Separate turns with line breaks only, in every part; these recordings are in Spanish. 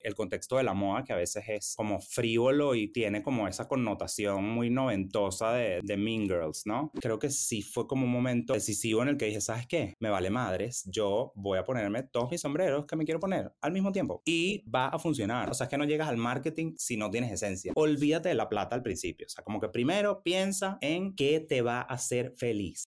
el contexto de la moda que a veces es como frívolo y tiene como esa connotación muy noventosa de, de Mean Girls, ¿no? Creo que sí fue como un momento decisivo en el que dije, ¿sabes qué? Me vale madres, yo voy a ponerme todos mis sombreros que me quiero poner al mismo tiempo y va a funcionar. O sea, es que no llegas al marketing si no tienes esencia. Olvídate de la plata al principio. O sea, como que primero piensa en qué te va a hacer feliz.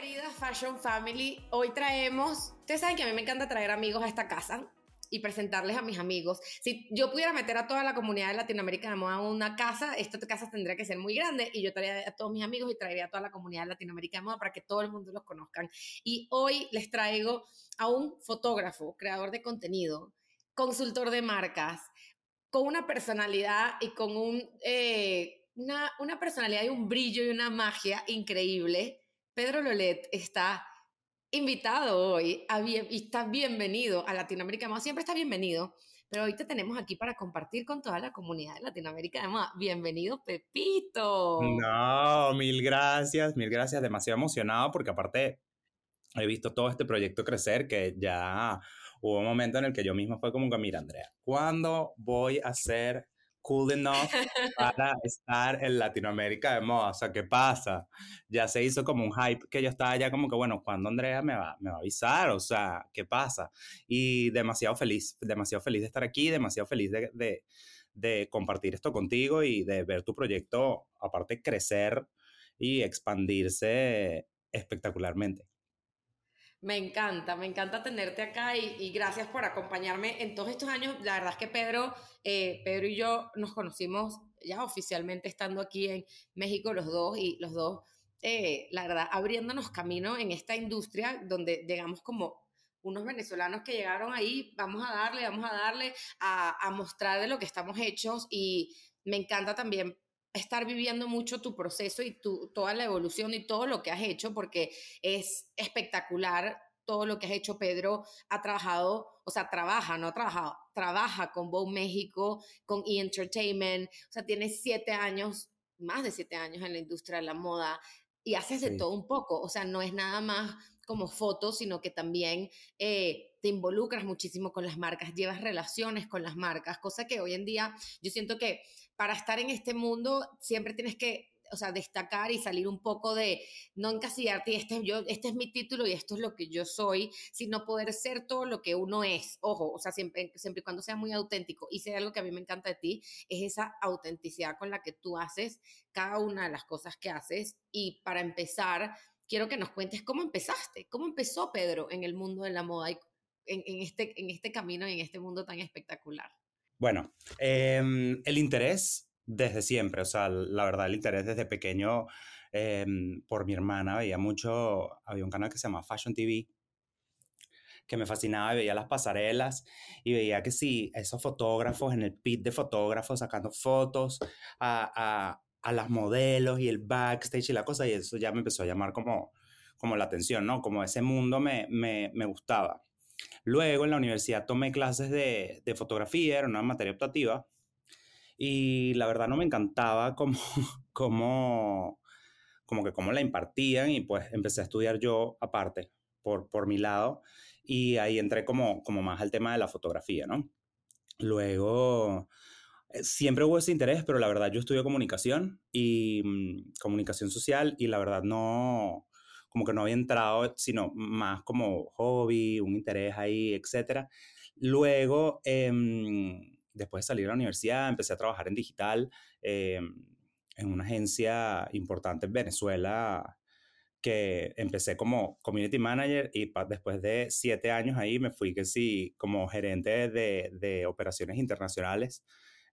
Querida Fashion Family, hoy traemos, ustedes saben que a mí me encanta traer amigos a esta casa y presentarles a mis amigos. Si yo pudiera meter a toda la comunidad de Latinoamérica de moda a una casa, esta casa tendría que ser muy grande y yo traería a todos mis amigos y traería a toda la comunidad de Latinoamérica de moda para que todo el mundo los conozcan. Y hoy les traigo a un fotógrafo, creador de contenido, consultor de marcas, con una personalidad y con un, eh, una, una personalidad y un brillo y una magia increíble Pedro Lolet está invitado hoy y está bienvenido a Latinoamérica Moda. Siempre está bienvenido, pero hoy te tenemos aquí para compartir con toda la comunidad de Latinoamérica Moda. Bienvenido, Pepito.
No, mil gracias, mil gracias. Demasiado emocionado porque aparte he visto todo este proyecto crecer que ya hubo un momento en el que yo mismo fue como que, mira, Andrea, ¿cuándo voy a ser cool enough para estar en Latinoamérica de moda. O sea, ¿qué pasa? Ya se hizo como un hype que yo estaba ya como que, bueno, ¿cuándo Andrea me va, me va a avisar? O sea, ¿qué pasa? Y demasiado feliz, demasiado feliz de estar aquí, demasiado feliz de, de, de compartir esto contigo y de ver tu proyecto, aparte, crecer y expandirse espectacularmente.
Me encanta, me encanta tenerte acá y, gracias por acompañarme en todos estos años. La verdad es que Pedro, eh, Pedro y yo nos conocimos ya oficialmente estando aquí en México los dos y los dos, eh, la verdad, abriéndonos camino en esta industria donde llegamos como unos venezolanos que llegaron ahí, vamos a darle, vamos a darle a, a mostrar de lo que estamos hechos y me encanta también estar viviendo mucho tu proceso y tu, toda la evolución y todo lo que has hecho, porque es espectacular todo lo que has hecho. Pedro ha trabajado, o sea, trabaja, no ha trabajado, trabaja con Bow México, con E! Entertainment, o sea, tiene siete años, más de siete años en la industria de la moda y haces de todo un poco, o sea, no es nada más como fotos, sino que también eh, te involucras muchísimo con las marcas, llevas relaciones con las marcas, cosa que hoy en día yo siento que para estar en este mundo siempre tienes que o sea, destacar y salir un poco de no encasillarte y este, yo, este es mi título y esto es lo que yo soy, sino poder ser todo lo que uno es. Ojo, o sea, siempre, siempre y cuando sea muy auténtico. Y si algo que a mí me encanta de ti, es esa autenticidad con la que tú haces cada una de las cosas que haces. Y para empezar, quiero que nos cuentes cómo empezaste, cómo empezó Pedro en el mundo de la moda y en, este, en este camino y en este mundo tan espectacular.
Bueno, em, el interés desde siempre, o sea, la verdad, el interés desde pequeño em, por mi hermana, veía mucho, había un canal que se llama Fashion TV, que me fascinaba, veía las pasarelas y veía que sí, esos fotógrafos en el pit de fotógrafos sacando fotos a, a las modelos y el backstage y la cosa, y eso ya me empezó a llamar como, como la atención, ¿no? Como ese mundo me, me, me gustaba. Luego en la universidad tomé clases de, de, fotografía, era una materia optativa, y la verdad no me encantaba como, como, como que cómo la impartían, y pues empecé a estudiar yo aparte, por, por mi lado, y ahí entré como, como más al tema de la fotografía, ¿no? Luego siempre hubo ese interés, pero la verdad yo estudio comunicación y mm, comunicación social y la verdad no, como que no había entrado, sino más como hobby, un interés ahí, etc. Luego, em, después de salir a la universidad, empecé a trabajar en digital em, en una agencia importante en Venezuela que empecé como community manager y después de siete años ahí me fui que sí como gerente de, de operaciones internacionales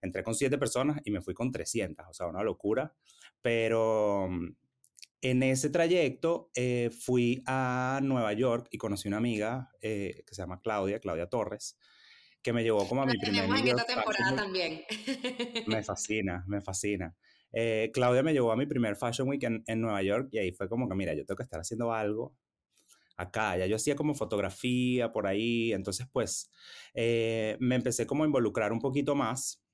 entré con siete personas y me fui con 300, o sea, una locura, pero mm, en ese trayecto eh, fui a Nueva York y conocí una amiga eh, que se llama Claudia, Claudia Torres, que me llevó como a mi primer
New York temporada también.
Me fascina, me fascina. Eh, Claudia me llevó a mi primer Fashion Week en, en, Nueva York y ahí fue como que, mira, yo tengo que estar haciendo algo acá. Ya yo hacía como fotografía por ahí, entonces pues me empecé como a involucrar un poquito más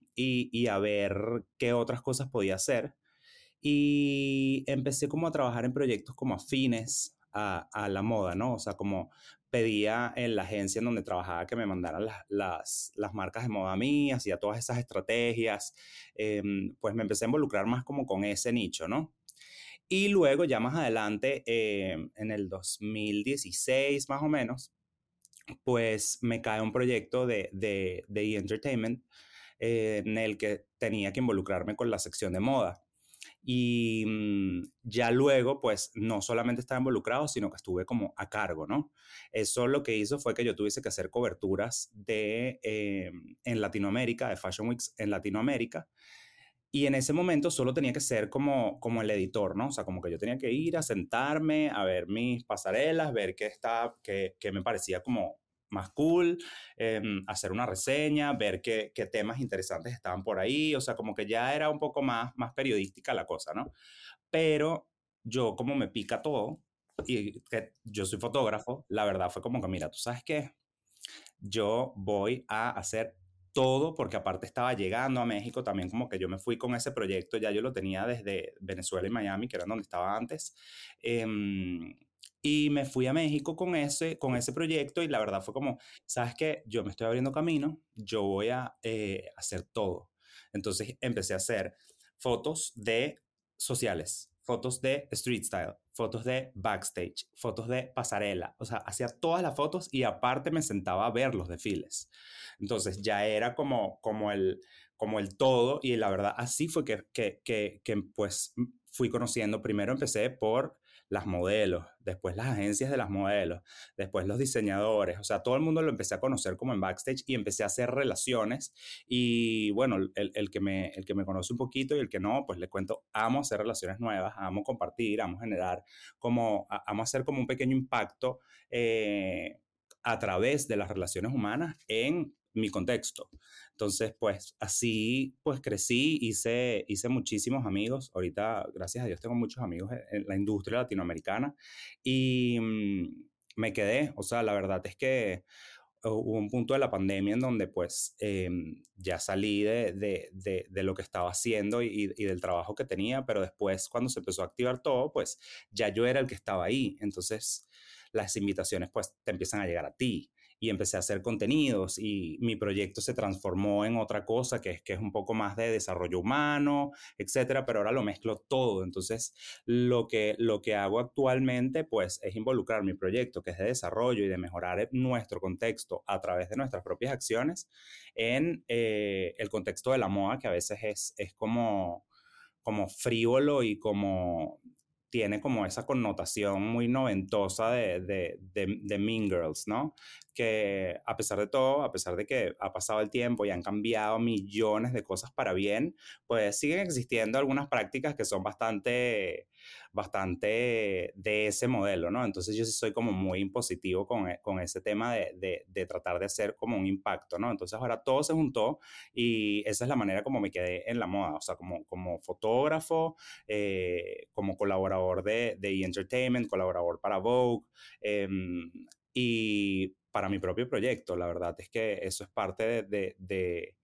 y, a ver qué otras cosas podía hacer y empecé como a trabajar en proyectos como afines a, a la moda, ¿no? O sea, como pedía en la agencia en donde trabajaba que me mandaran las, las, las marcas de moda mías, hacía todas esas estrategias, em, pues me empecé a involucrar más como con ese nicho, ¿no? Y luego ya más adelante, em, en el 2016 más o menos, pues me cae un proyecto de, de, de E! Entertainment en el que tenía que involucrarme con la sección de moda. Y mm, ya luego, pues, no solamente estaba involucrado, sino que estuve como a cargo, ¿no? Eso lo que hizo fue que yo tuviese que hacer coberturas de, eh, en Latinoamérica, de Fashion Weeks en Latinoamérica. Y en ese momento solo tenía que ser como, como el editor, ¿no? O sea, como que yo tenía que ir a sentarme, a ver mis pasarelas, ver qué, está, qué, qué me parecía como más cool, em, hacer una reseña, ver qué, qué, temas interesantes estaban por ahí, o sea, como que ya era un poco más, más periodística la cosa, ¿no? Pero yo como me pica todo y que yo soy fotógrafo, la verdad fue como que, mira, tú sabes qué, yo voy a hacer todo porque aparte estaba llegando a México también como que yo me fui con ese proyecto, ya yo lo tenía desde Venezuela y Miami, que eran donde estaba antes. Eh, y me fui a México con ese, con ese proyecto y la verdad fue como, ¿sabes qué? Yo me estoy abriendo camino, yo voy a eh, hacer todo. Entonces empecé a hacer fotos de sociales, fotos de street style, fotos de backstage, fotos de pasarela, o sea, hacía todas las fotos y aparte me sentaba a ver los desfiles. Entonces ya era como, como, el, como el todo y la verdad así fue que, que, que, que pues fui conociendo, primero empecé por las modelos, después las agencias de las modelos, después los diseñadores, o sea, todo el mundo lo empecé a conocer como en backstage y empecé a hacer relaciones y bueno, el, el, que, me, el que me conoce un poquito y el que no, pues le cuento, amo hacer relaciones nuevas, amo compartir, amo generar como, amo hacer como un pequeño impacto eh, a través de las relaciones humanas en mi contexto. Entonces, pues así, pues crecí, hice, hice muchísimos amigos. Ahorita, gracias a Dios, tengo muchos amigos en la industria latinoamericana y mm, me quedé. O sea, la verdad es que hubo un punto de la pandemia en donde pues em, ya salí de, de, de, de, lo que estaba haciendo y, y, del trabajo que tenía, pero después cuando se empezó a activar todo, pues ya yo era el que estaba ahí. Entonces las invitaciones pues te empiezan a llegar a ti y empecé a hacer contenidos y mi proyecto se transformó en otra cosa que es que es un poco más de desarrollo humano, etcétera, pero ahora lo mezclo todo. Entonces, lo que lo que hago actualmente pues es involucrar mi proyecto que es de desarrollo y de mejorar nuestro contexto a través de nuestras propias acciones en eh, el contexto de la moda que a veces es, es como como frívolo y como tiene como esa connotación muy noventosa de, de, de, de, Mean Girls, ¿no? Que a pesar de todo, a pesar de que ha pasado el tiempo y han cambiado millones de cosas para bien, pues siguen existiendo algunas prácticas que son bastante bastante de ese modelo, ¿no? Entonces yo sí soy como muy impositivo con, e, con ese tema de, de, de, tratar de hacer como un impacto, ¿no? Entonces ahora todo se juntó y esa es la manera como me quedé en la moda, o sea, como, como fotógrafo, eh, como colaborador de, de e! Entertainment, colaborador para Vogue eh, y para mi propio proyecto. La verdad es que eso es parte de, de,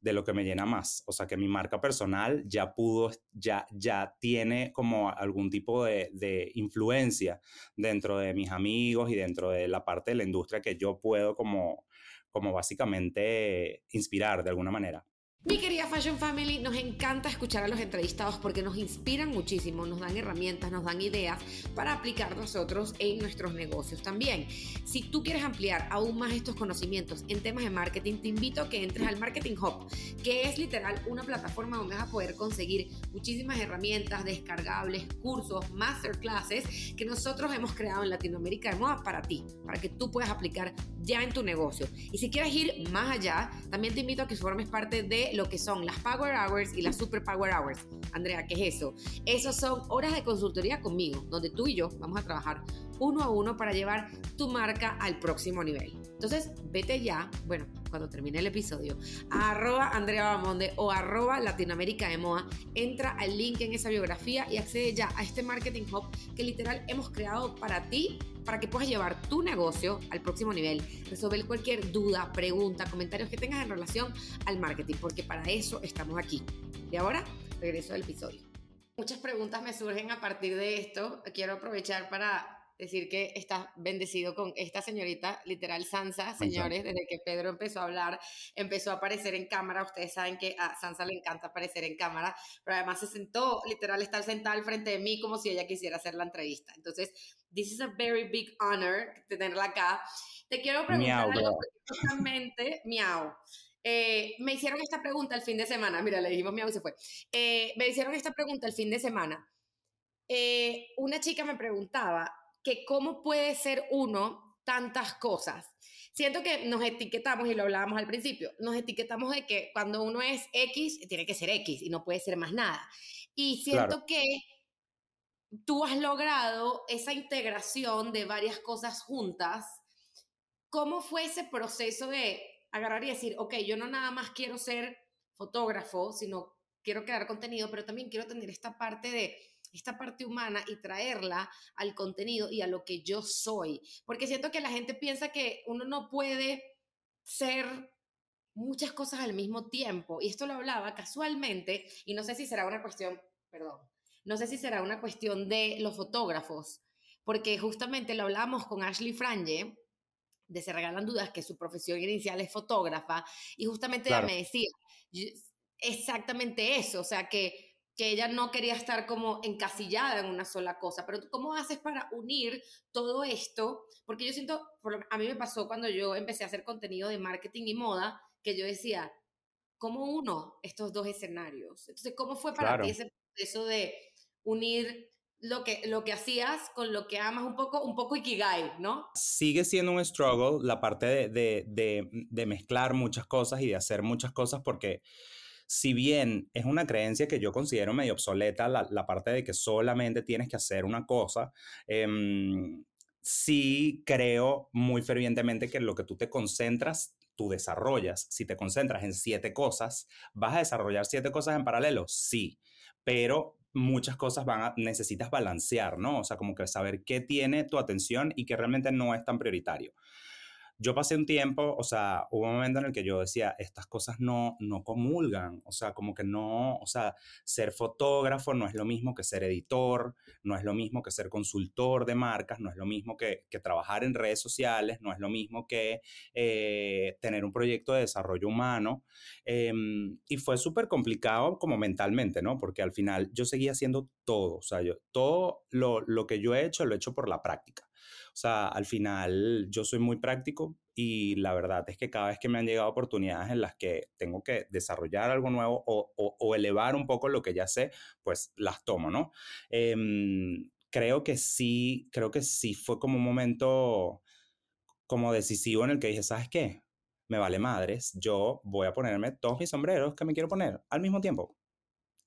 de, lo que me llena más. O sea, que mi marca personal ya pudo, ya, ya tiene como algún tipo de, influencia dentro de mis amigos y dentro de la parte de la industria que yo puedo como, como básicamente inspirar de alguna manera.
Mi querida Fashion Family, nos encanta escuchar a los entrevistados porque nos inspiran muchísimo, nos dan herramientas, nos dan ideas para aplicar nosotros en nuestros negocios también. Si tú quieres ampliar aún más estos conocimientos en temas de marketing, te invito a que entres al Marketing Hub, que es literal una plataforma donde vas a poder conseguir muchísimas herramientas descargables, cursos, masterclasses que nosotros hemos creado en Latinoamérica de moda para ti, para que tú puedas aplicar ya en tu negocio. Y si quieres ir más allá, también te invito a que formes parte de lo que son las Power Hours y las Super Power Hours. Andrea, ¿qué es eso? Esos son horas de consultoría conmigo, donde tú y yo vamos a trabajar uno a uno para llevar tu marca al próximo nivel. Entonces, vete ya, bueno, cuando termine el episodio, a arroba Andrea Bamonde o arroba Latinoamérica de Moa, entra al link en esa biografía y accede ya a este Marketing Hub que literal hemos creado para ti, para que puedas llevar tu negocio al próximo nivel, resolver cualquier duda, pregunta, comentarios que tengas en relación al marketing, porque para eso estamos aquí. Y ahora, regreso al episodio. Muchas preguntas me surgen a partir de esto. Quiero aprovechar para decir que estás bendecido con esta señorita, literal Sansa, señores, desde que Pedro empezó a hablar, empezó a aparecer en cámara, ustedes saben que a Sansa le encanta aparecer en cámara, pero además se sentó, literal, estar sentada al frente de mí como si ella quisiera hacer la entrevista. Entonces, this is a very big honor tenerla acá. Te quiero preguntar miau, algo justamente, miau. Eh, me hicieron esta pregunta el fin de semana, mira, le dijimos miau y se fue. Eh, me hicieron esta pregunta el fin de semana. Eh, una chica me preguntaba que cómo puede ser uno tantas cosas. Siento que nos etiquetamos, y lo hablábamos al principio, nos etiquetamos de que cuando uno es X, tiene que ser X y no puede ser más nada. Y siento que tú has logrado esa integración de varias cosas juntas. ¿Cómo fue ese proceso de agarrar y decir, ok, yo no nada más quiero ser fotógrafo, sino quiero crear contenido, pero también quiero tener esta parte de esta parte humana y traerla al contenido y a lo que yo soy. Porque siento que la gente piensa que uno no puede ser muchas cosas al mismo tiempo. Y esto lo hablaba casualmente, y no sé si será una cuestión, perdón, no sé si será una cuestión de los fotógrafos, porque justamente lo hablamos con Ashley Franje, de Se Regalan Dudas, que su profesión inicial es fotógrafa, y justamente ella me decía exactamente eso, o sea, que que ella no quería estar como encasillada en una sola cosa, pero ¿cómo haces para unir todo esto? Porque yo siento, a mí me pasó cuando yo empecé a hacer contenido de marketing y moda, que yo decía, ¿cómo uno estos dos escenarios? Entonces, ¿cómo fue para ti ese proceso de unir lo que, lo que hacías con lo que amas un poco, un poco ikigai, ¿no?
Sigue siendo un struggle la parte de, de, de, de mezclar muchas cosas y de hacer muchas cosas porque si bien es una creencia que yo considero medio obsoleta, la, parte de que solamente tienes que hacer una cosa, em, sí creo muy fervientemente que lo que tú te concentras, tú desarrollas. Si te concentras en siete cosas, ¿vas a desarrollar siete cosas en paralelo? Sí, pero muchas cosas van necesitas balancear, ¿no? O sea, como que saber qué tiene tu atención y qué realmente no es tan prioritario yo pasé un tiempo, o sea, hubo un momento en el que yo decía, estas cosas no, no comulgan, o sea, como que no, o sea, ser fotógrafo no es lo mismo que ser editor, no es lo mismo que ser consultor de marcas, no es lo mismo que, que trabajar en redes sociales, no es lo mismo que eh, tener un proyecto de desarrollo humano. Em, y fue súper complicado como mentalmente, ¿no? Porque al final yo seguía haciendo todo, o sea, yo, todo lo, lo que yo he hecho lo he hecho por la práctica. O sea, al final yo soy muy práctico y la verdad es que cada vez que me han llegado oportunidades en las que tengo que desarrollar algo nuevo o, elevar un poco lo que ya sé, pues las tomo, ¿no? Em, creo que sí, creo que sí fue como un momento como decisivo en el que dije, ¿sabes qué? Me vale madres, yo voy a ponerme todos mis sombreros que me quiero poner al mismo tiempo.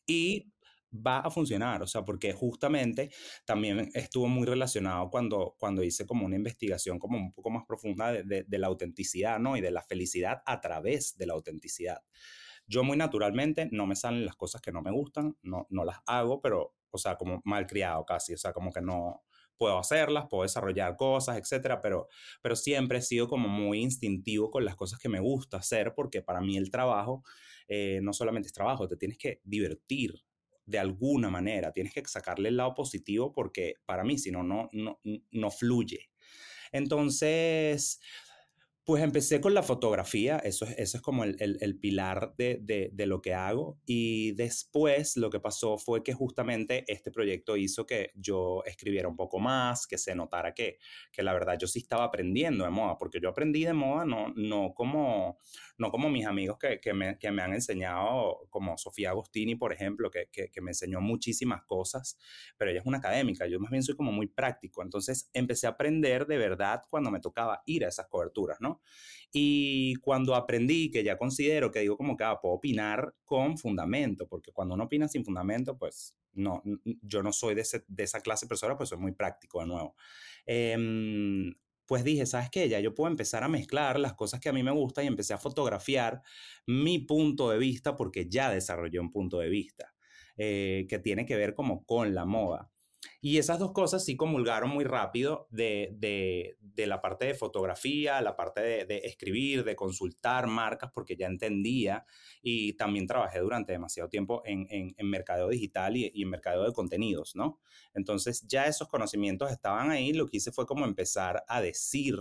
Y va a funcionar, o sea, porque justamente también estuvo muy relacionado cuando, cuando hice como una investigación como un poco más profunda de, la autenticidad, ¿no? Y de la felicidad a través de la autenticidad. Yo muy naturalmente no me salen las cosas que no me gustan, no, no las hago, pero, o sea, como malcriado casi, o sea, como que no puedo hacerlas, puedo desarrollar cosas, etcétera, pero, pero siempre he sido como muy instintivo con las cosas que me gusta hacer, porque para mí el trabajo eh, no solamente es trabajo, te tienes que divertir, de alguna manera. Tienes que sacarle el lado positivo porque para mí, si no, no, no fluye. Entonces, pues empecé con la fotografía, eso es, eso es como el, el, pilar de, de, de, lo que hago. Y después lo que pasó fue que justamente este proyecto hizo que yo escribiera un poco más, que se notara que, que la verdad yo sí estaba aprendiendo de moda, porque yo aprendí de moda no, no, como, no como mis amigos que, que, me, que me han enseñado, como Sofía Agostini, por ejemplo, que, que, me enseñó muchísimas cosas, pero ella es una académica, yo más bien soy como muy práctico. Entonces empecé a aprender de verdad cuando me tocaba ir a esas coberturas, ¿no? Y cuando aprendí, que ya considero que digo como que ah, puedo opinar con fundamento, porque cuando uno opina sin fundamento, pues no, yo no soy de, de esa clase de persona, pues soy muy práctico de nuevo. Em, pues dije, ¿sabes qué? Ya yo puedo empezar a mezclar las cosas que a mí me gustan y empecé a fotografiar mi punto de vista porque ya desarrollé un punto de vista eh, que tiene que ver como con la moda. Y esas dos cosas sí comulgaron muy rápido de, de, de la parte de fotografía, la parte de, escribir, de consultar marcas, porque ya entendía y también trabajé durante demasiado tiempo en, en, en mercadeo digital y, y, en mercadeo de contenidos, ¿no? Entonces ya esos conocimientos estaban ahí, lo que hice fue como empezar a decir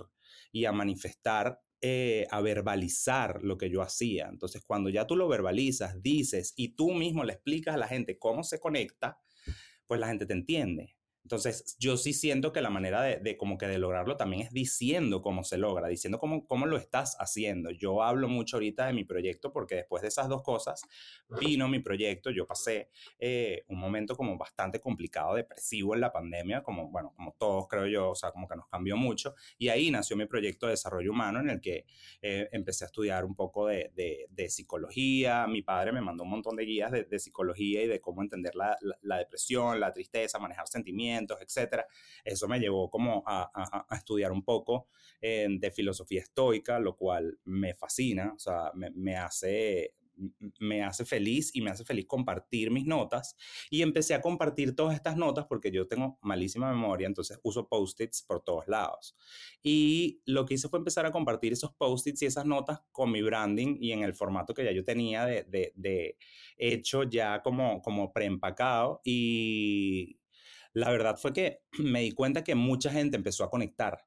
y a manifestar eh, a verbalizar lo que yo hacía. Entonces, cuando ya tú lo verbalizas, dices y tú mismo le explicas a la gente cómo se conecta, pues la gente te entiende. Entonces, yo sí siento que la manera de, de, como que de lograrlo también es diciendo cómo se logra, diciendo cómo, cómo lo estás haciendo. Yo hablo mucho ahorita de mi proyecto porque después de esas dos cosas vino mi proyecto. Yo pasé eh, un momento como bastante complicado, depresivo en la pandemia, como, bueno, como todos creo yo, o sea, como que nos cambió mucho. Y ahí nació mi proyecto de desarrollo humano en el que eh, empecé a estudiar un poco de, de, de, psicología. Mi padre me mandó un montón de guías de, psicología y de cómo entender la, la, la depresión, la tristeza, manejar sentimientos etcétera. Eso me llevó como a, estudiar un poco eh, de filosofía estoica, lo cual me fascina, o sea, me, hace me hace feliz y me hace feliz compartir mis notas. Y empecé a compartir todas estas notas porque yo tengo malísima memoria, entonces uso post-its por todos lados. Y lo que hice fue empezar a compartir esos post-its y esas notas con mi branding y en el formato que ya yo tenía de, de hecho ya como, como preempacado. Y la verdad fue que me di cuenta que mucha gente empezó a conectar.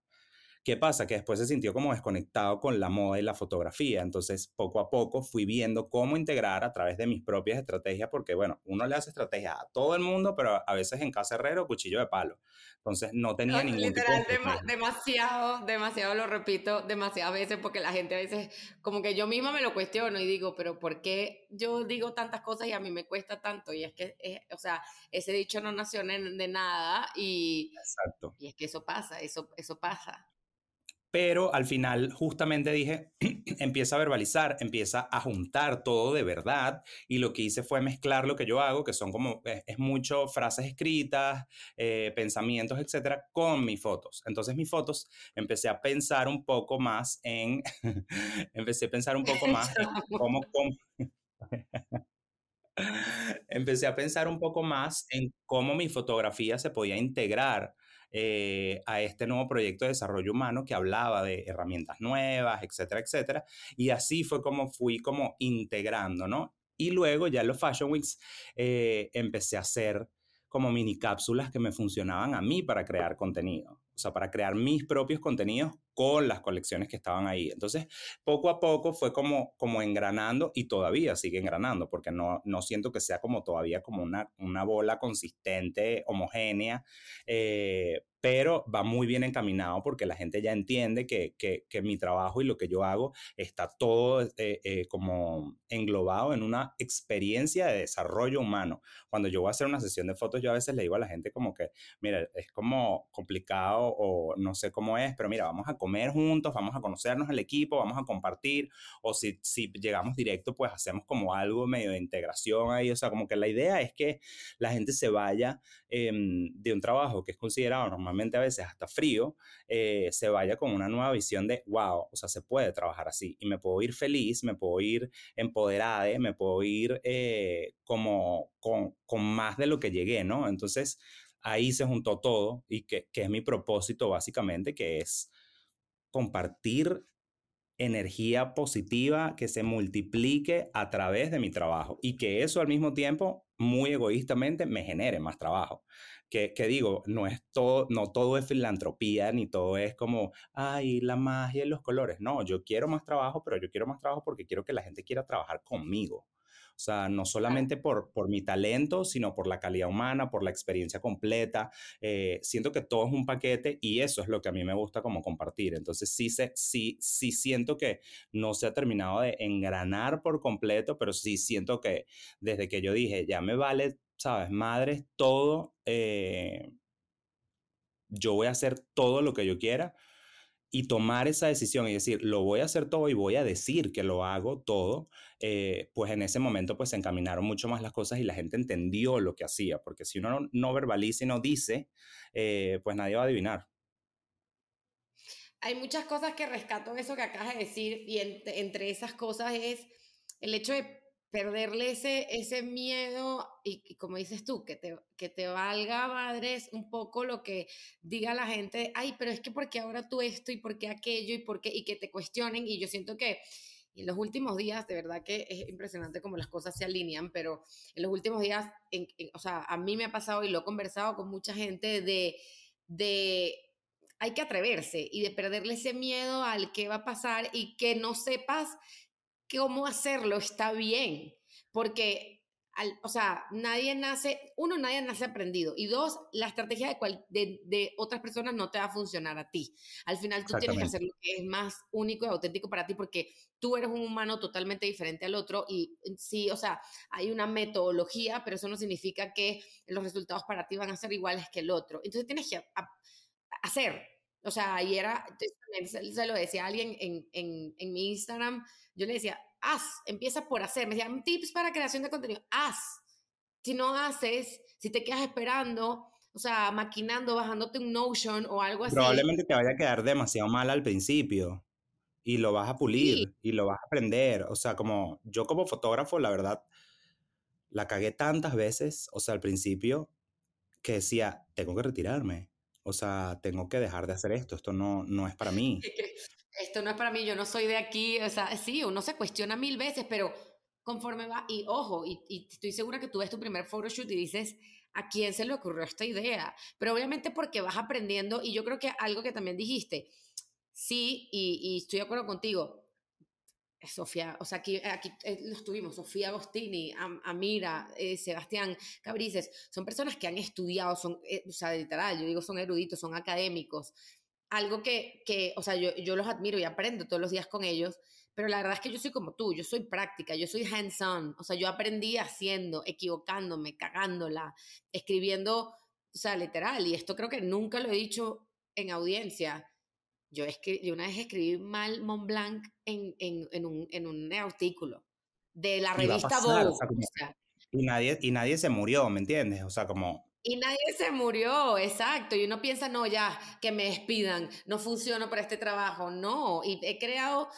¿Qué pasa? Que después se sintió como desconectado con la moda y la fotografía. Entonces, poco a poco fui viendo cómo integrar a través de mis propias estrategias, porque, bueno, uno le hace estrategia a todo el mundo, pero a veces en casa herrero, cuchillo de palo. Entonces, no tenía no, ningún
literal, tipo de demasiado, demasiado lo repito, demasiadas veces, porque la gente a veces, como que yo misma me lo cuestiono y digo, pero ¿por qué yo digo tantas cosas y a mí me cuesta tanto? Y es que, es, o sea, ese dicho no nació de nada y,
Exacto.
y es que eso pasa, eso, eso pasa
pero al final justamente dije, empieza a verbalizar, empieza a juntar todo de verdad y lo que hice fue mezclar lo que yo hago, que son como, es, es mucho frases escritas, eh, pensamientos, etcétera, con mis fotos. Entonces mis fotos empecé a pensar un poco más en, empecé a pensar un poco más en cómo, cómo empecé a pensar un poco más en cómo mi fotografía se podía integrar eh, a este nuevo proyecto de desarrollo humano que hablaba de herramientas nuevas, etcétera, etcétera. Y así fue como fui como integrando, ¿no? Y luego ya en los Fashion Weeks eh, empecé a hacer como mini cápsulas que me funcionaban a mí para crear contenido, o sea, para crear mis propios contenidos con las colecciones que estaban ahí. Entonces, poco a poco fue como, como engranando y todavía sigue engranando, porque no, no siento que sea como todavía como una, una bola consistente, homogénea, eh, pero va muy bien encaminado porque la gente ya entiende que, que, que mi trabajo y lo que yo hago está todo eh, eh, como englobado en una experiencia de desarrollo humano. Cuando yo voy a hacer una sesión de fotos, yo a veces le digo a la gente como que, mira, es como complicado o no sé cómo es, pero mira, vamos a comer juntos, vamos a conocernos el equipo, vamos a compartir, o si, si llegamos directo, pues hacemos como algo medio de integración ahí, o sea, como que la idea es que la gente se vaya eh, de un trabajo que es considerado normalmente a veces hasta frío, eh, se vaya con una nueva visión de, wow, o sea, se puede trabajar así y me puedo ir feliz, me puedo ir empoderada, me puedo ir eh, como con, con, más de lo que llegué, ¿no? Entonces, ahí se juntó todo y que, que es mi propósito básicamente, que es compartir energía positiva que se multiplique a través de mi trabajo y que eso al mismo tiempo, muy egoístamente, me genere más trabajo que, que, digo, no es todo, no todo es filantropía, ni todo es como, ay, la magia y los colores. No, yo quiero más trabajo, pero yo quiero más trabajo porque quiero que la gente quiera trabajar conmigo. O sea, no solamente por, por mi talento, sino por la calidad humana, por la experiencia completa. Eh, siento que todo es un paquete y eso es lo que a mí me gusta como compartir. Entonces, sí, se, sí, sí siento que no se ha terminado de engranar por completo, pero sí siento que desde que yo dije, ya me vale ¿sabes? Madres, todo, eh, yo voy a hacer todo lo que yo quiera. Y tomar esa decisión y decir, lo voy a hacer todo y voy a decir que lo hago todo, eh, pues en ese momento pues se encaminaron mucho más las cosas y la gente entendió lo que hacía, porque si uno no, verbaliza y no dice, eh, pues nadie va a adivinar.
Hay muchas cosas que rescato eso que acabas de decir y entre esas cosas es el hecho de perderle ese, ese miedo y, como dices tú, que te, que te valga madres un poco lo que diga la gente, ay, pero es que porque ahora tú esto y por qué aquello y por qué, y que te cuestionen y yo siento que en los últimos días, de verdad que es impresionante cómo las cosas se alinean, pero en los últimos días, o sea, a mí me ha pasado y lo he conversado con mucha gente de, de hay que atreverse y de perderle ese miedo al que va a pasar y que no sepas cómo hacerlo está bien, porque, o sea, nadie nace, uno, nadie nace aprendido, y dos, la estrategia de, de, otras personas no te va a funcionar a ti. Al final tú tienes que hacer lo que es más único y auténtico para ti, porque tú eres un humano totalmente diferente al otro, y sí, o sea, hay una metodología, pero eso no significa que los resultados para ti van a ser iguales que el otro. Entonces tienes que hacer, o sea, y era, se lo decía a alguien en, en, en, mi Instagram, yo le decía, haz, empieza por hacer. Me decían, tips para creación de contenido, haz. Si no haces, si te quedas esperando, o sea, maquinando, bajándote un Notion o algo así.
Probablemente te vaya a quedar demasiado mal al principio y lo vas a pulir y lo vas a aprender. O sea, como yo como fotógrafo, la verdad, la cagué tantas veces, o sea, al principio, que decía, tengo que retirarme. O sea, tengo que dejar de hacer esto, esto no, no es para mí.
Esto no es para mí, yo no soy de aquí, o sea, sí, uno se cuestiona mil veces, pero conforme va, y ojo, y, estoy segura que tú ves tu primer photoshoot y dices, ¿a quién se le ocurrió esta idea? Pero obviamente porque vas aprendiendo, y yo creo que algo que también dijiste, sí, y estoy de acuerdo contigo, Sofía, o sea, aquí, aquí eh, los tuvimos, Sofía Agostini, Amira, eh, Sebastián Cabrices, son personas que han estudiado, son, eh, o sea, literal, yo digo, son eruditos, son académicos. Algo que, que o sea, yo, yo los admiro y aprendo todos los días con ellos, pero la verdad es que yo soy como tú, yo soy práctica, yo soy hands-on, o sea, yo aprendí haciendo, equivocándome, cagándola, escribiendo, o sea, literal, y esto creo que nunca lo he dicho en audiencia, yo, es que, yo una vez escribí mal Mont Blanc en, en, en, un, en un, artículo de la revista Vogue.
y, nadie, y nadie se murió, ¿me entiendes? O sea, como...
Y nadie se murió, exacto. Y uno piensa, no, ya, que me despidan, no funciono para este trabajo. No, y he creado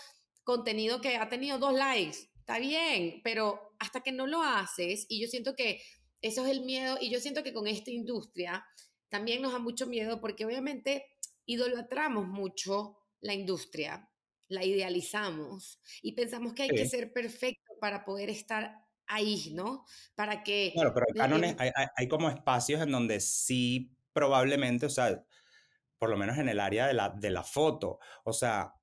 contenido que ha tenido dos likes, está bien, pero hasta que no lo haces, y yo siento que eso es el miedo, y yo siento que con esta industria también nos da mucho miedo porque obviamente idolatramos mucho la industria, la idealizamos y pensamos que hay que ser perfecto para poder estar ahí, ¿no? Para que...
Claro, pero hay, hay, como espacios en donde sí probablemente, o sea, por lo menos en el área de la, de la foto, o sea,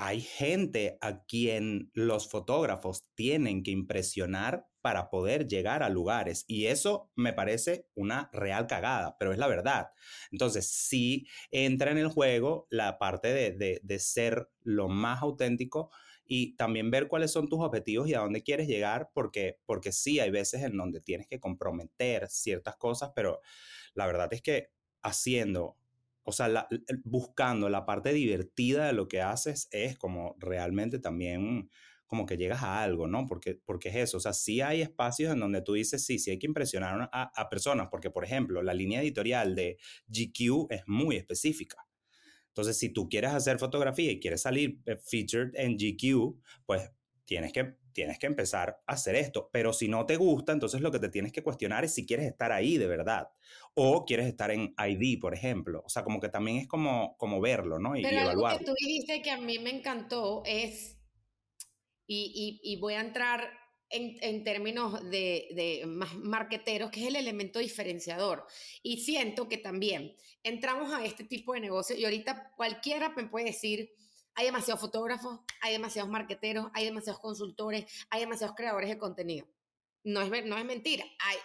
hay gente a quien los fotógrafos tienen que impresionar para poder llegar a lugares. Y eso me parece una real cagada, pero es la verdad. Entonces, sí entra en el juego la parte de, de, ser lo más auténtico y también ver cuáles son tus objetivos y a dónde quieres llegar, porque, porque sí, hay veces en donde tienes que comprometer ciertas cosas, pero la verdad es que haciendo o sea, buscando la parte divertida de lo que haces es como realmente también como que llegas a algo, ¿no? Porque, porque es eso, o sea, sí hay espacios en donde tú dices, sí, sí hay que impresionar a, a personas, porque por ejemplo, la línea editorial de GQ es muy específica. Entonces, si tú quieres hacer fotografía y quieres salir eh, featured en GQ, pues tienes que, tienes que empezar a hacer esto. Pero si no te gusta, entonces lo que te tienes que cuestionar es si quieres estar ahí de verdad. O quieres estar en ID, por ejemplo. O sea, como que también es como, como verlo, ¿no?
Y, Pero algo que tú dijiste que a mí me encantó es, y, y, voy a entrar en, en, términos de, de más marqueteros, que es el elemento diferenciador. Y siento que también entramos a este tipo de negocio y ahorita cualquiera me puede decir, hay demasiados fotógrafos, hay demasiados marqueteros, hay demasiados consultores, hay demasiados creadores de contenido. No es, no es mentira, hay,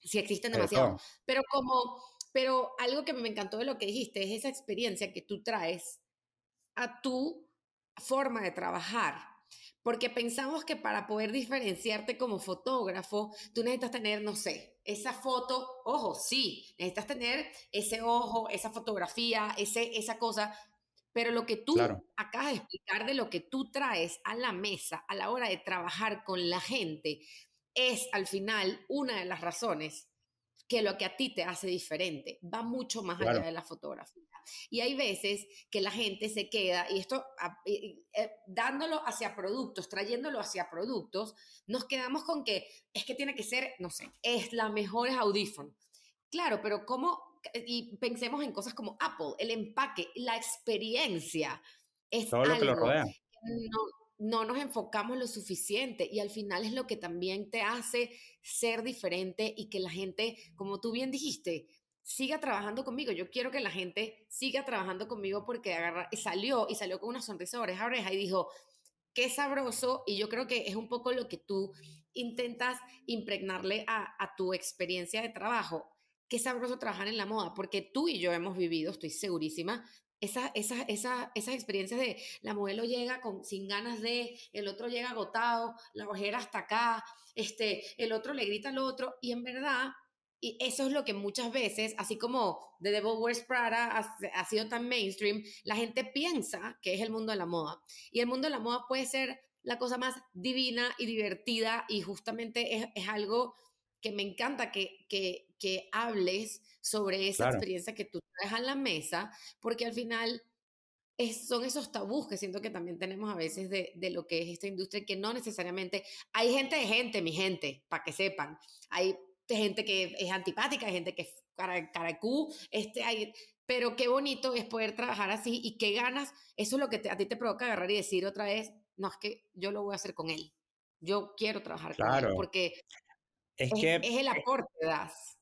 sí existen demasiados. Pero como, pero algo que me encantó de lo que dijiste es esa experiencia que tú traes a tu forma de trabajar. Porque pensamos que para poder diferenciarte como fotógrafo, tú necesitas tener, no sé, esa foto, ojo, sí, necesitas tener ese ojo, esa fotografía, ese, esa cosa, Pero lo que tú acabas de explicar de lo que tú traes a la mesa a la hora de trabajar con la gente es al final una de las razones que lo que a ti te hace diferente va mucho más allá de la fotografía. Y hay veces que la gente se queda, y esto eh, dándolo hacia productos, trayéndolo hacia productos, nos quedamos con que es que tiene que ser, no sé, es la mejor audífono. Claro, pero ¿cómo y pensemos en cosas como Apple, el empaque, la experiencia. Es
Todo lo que lo rodea.
No, nos enfocamos lo suficiente y al final es lo que también te hace ser diferente y que la gente, como tú bien dijiste, siga trabajando conmigo. Yo quiero que la gente siga trabajando conmigo porque agarra, y salió y salió con una sonrisa de oreja a oreja y dijo, qué sabroso. Y yo creo que es un poco lo que tú intentas impregnarle a, a tu experiencia de trabajo qué sabroso trabajar en la moda, porque tú y yo hemos vivido, estoy segurísima, esas, esas, esas, esas experiencias de la modelo llega con, sin ganas de, el otro llega agotado, la ojera hasta acá, este, el otro le grita al otro, y en verdad, y eso es lo que muchas veces, así como The Devil Wears Prada ha, ha, sido tan mainstream, la gente piensa que es el mundo de la moda. Y el mundo de la moda puede ser la cosa más divina y divertida y justamente es, es algo que me encanta que, que, que hables sobre esa experiencia que tú traes a la mesa, porque al final es, son esos tabús que siento que también tenemos a veces de, de, lo que es esta industria, que no necesariamente, hay gente de gente, mi gente, para que sepan, hay gente que es antipática, hay gente que es cara, caracú, este, hay, pero qué bonito es poder trabajar así y qué ganas, eso es lo que a ti te provoca agarrar y decir otra vez, no, es que yo lo voy a hacer con él, yo quiero trabajar con él, porque es, que, es el aporte que das.